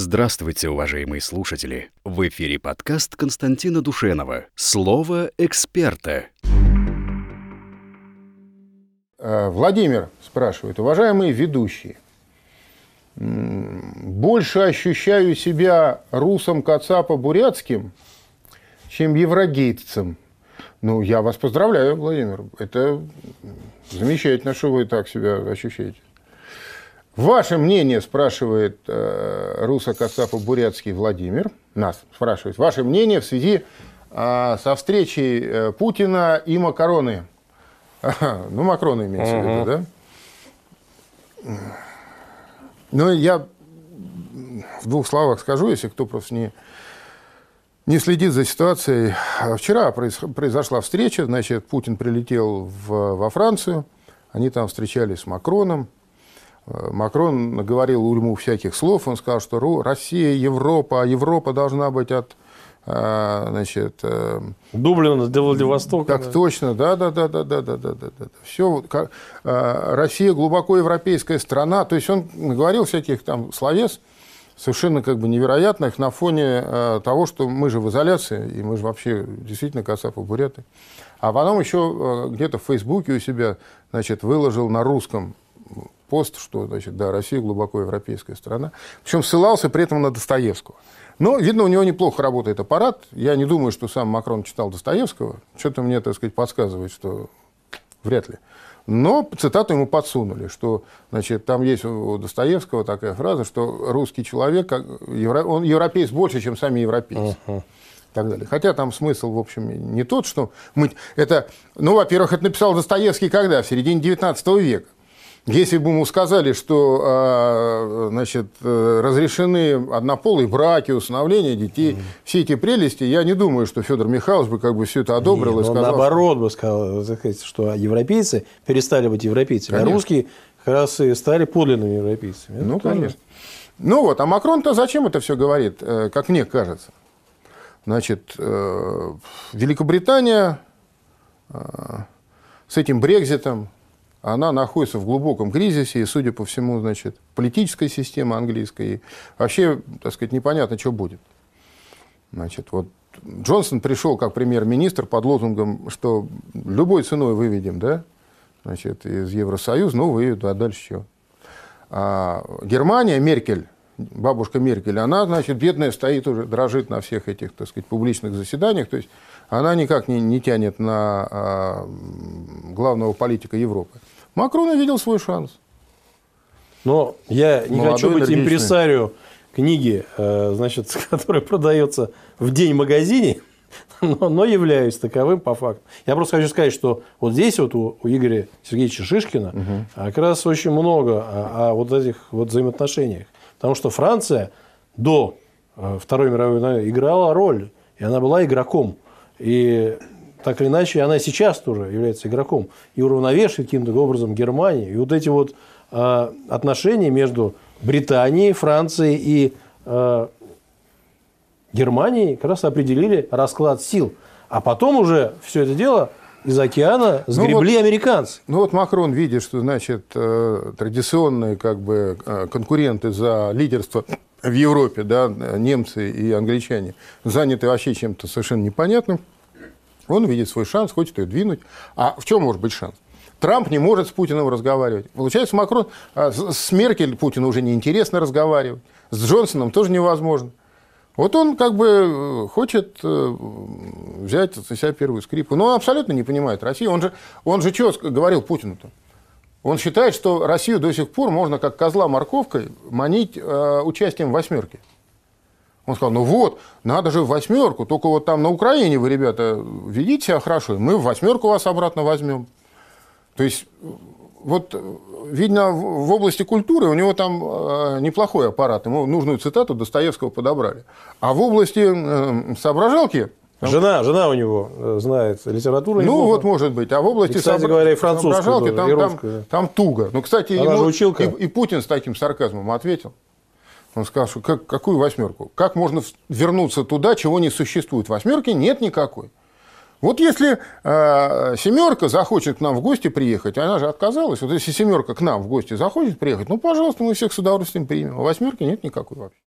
Здравствуйте, уважаемые слушатели! В эфире подкаст Константина Душенова «Слово эксперта». Э, Владимир спрашивает, уважаемые ведущие, больше ощущаю себя русом Кацапа бурятским, чем еврогейтцем. Ну, я вас поздравляю, Владимир. Это замечательно, что вы так себя ощущаете. Ваше мнение, спрашивает э, Руса Кацапа Бурятский Владимир, нас спрашивает, ваше мнение в связи э, со встречей э, Путина и Макароны. Ага, ну, Макрона имеется в виду, да? Ну, я в двух словах скажу, если кто просто не, не следит за ситуацией. Вчера произошла встреча, значит, Путин прилетел в, во Францию, они там встречались с Макроном. Макрон говорил ему всяких слов, он сказал, что Россия, Европа, а Европа должна быть от а, значит, э, Дублина до Владивостока. Так да. точно, да, да, да, да, да, да, да, да, да. Все, как, Россия глубоко европейская страна. То есть он говорил всяких там словес совершенно как бы невероятных на фоне того, что мы же в изоляции, и мы же вообще действительно кацапы буряты. А потом еще где-то в Фейсбуке у себя, значит, выложил на русском пост, что, значит, да, Россия глубоко европейская страна. Причем ссылался при этом на Достоевского. Но, видно, у него неплохо работает аппарат. Я не думаю, что сам Макрон читал Достоевского. Что-то мне, так сказать, подсказывает, что вряд ли. Но цитату ему подсунули, что значит, там есть у Достоевского такая фраза, что русский человек, он европеец больше, чем сами европейцы. Uh-huh. так далее. Хотя там смысл, в общем, не тот, что мы... Это, ну, во-первых, это написал Достоевский когда? В середине 19 века. Если бы ему сказали, что а, значит, э, разрешены однополые браки, усыновление детей, mm. все эти прелести, я не думаю, что Федор Михайлович бы как бы все это одобрил Нет, и сказал. Наоборот бы сказал, что европейцы перестали быть европейцами, а конечно. а русские как раз и стали подлинными европейцами. Это ну, тоже... конечно. Ну вот, а Макрон-то зачем это все говорит, э, как мне кажется? Значит, э, Великобритания с этим Брекзитом, она находится в глубоком кризисе, и, судя по всему, значит, политическая система английская, и вообще, так сказать, непонятно, что будет. Значит, вот Джонсон пришел как премьер-министр под лозунгом, что любой ценой выведем, да, значит, из Евросоюза, ну, выведут, а дальше что? А Германия, Меркель, бабушка Меркель, она, значит, бедная стоит уже, дрожит на всех этих, так сказать, публичных заседаниях, то есть она никак не, не тянет на а, главного политика Европы. Макрон увидел свой шанс. Но я не Молодой, хочу быть энергичный. импресарио книги, э, значит, которая продается в день в магазине, но, но являюсь таковым по факту. Я просто хочу сказать, что вот здесь вот у, у Игоря Сергеевича Шишкина угу. как раз очень много о, о вот этих вот взаимоотношениях. Потому что Франция до э, Второй мировой войны играла роль, и она была игроком. И так или иначе, она сейчас тоже является игроком и уравновешивает каким-то образом Германию. И вот эти вот э, отношения между Британией, Францией и э, Германией как раз определили расклад сил. А потом уже все это дело из океана сгребли ну вот, американцы. Ну вот Макрон видит, что значит э, традиционные как бы э, конкуренты за лидерство в Европе, да, немцы и англичане, заняты вообще чем-то совершенно непонятным. Он видит свой шанс, хочет ее двинуть. А в чем может быть шанс? Трамп не может с Путиным разговаривать. Получается, Макрон а с Меркель Путину уже неинтересно разговаривать. С Джонсоном тоже невозможно. Вот он как бы э, хочет э, взять на себя первую скрипку. Но он абсолютно не понимает Россию. Он же, он же что говорил Путину-то? Он считает, что Россию до сих пор можно как козла морковкой манить э, участием в восьмерке. Он сказал, ну вот, надо же в восьмерку, только вот там на Украине вы, ребята, ведите себя хорошо, и мы в восьмерку вас обратно возьмем. То есть, вот, видно, в области культуры у него там э, неплохой аппарат, ему нужную цитату Достоевского подобрали. А в области соображалки там... Жена, жена у него э, знает литературу. Ну, вот может быть. А в области и, кстати говоря, и соображалки там, там, там туго. Ну, кстати, Она ему, и, и Путин с таким сарказмом ответил. Он сказал, что как, какую восьмерку? Как можно вернуться туда, чего не существует? Восьмерки нет никакой. Вот если э, семерка захочет к нам в гости приехать, она же отказалась. Вот если семерка к нам в гости захочет приехать, ну, пожалуйста, мы всех с удовольствием примем. А восьмерки нет никакой вообще.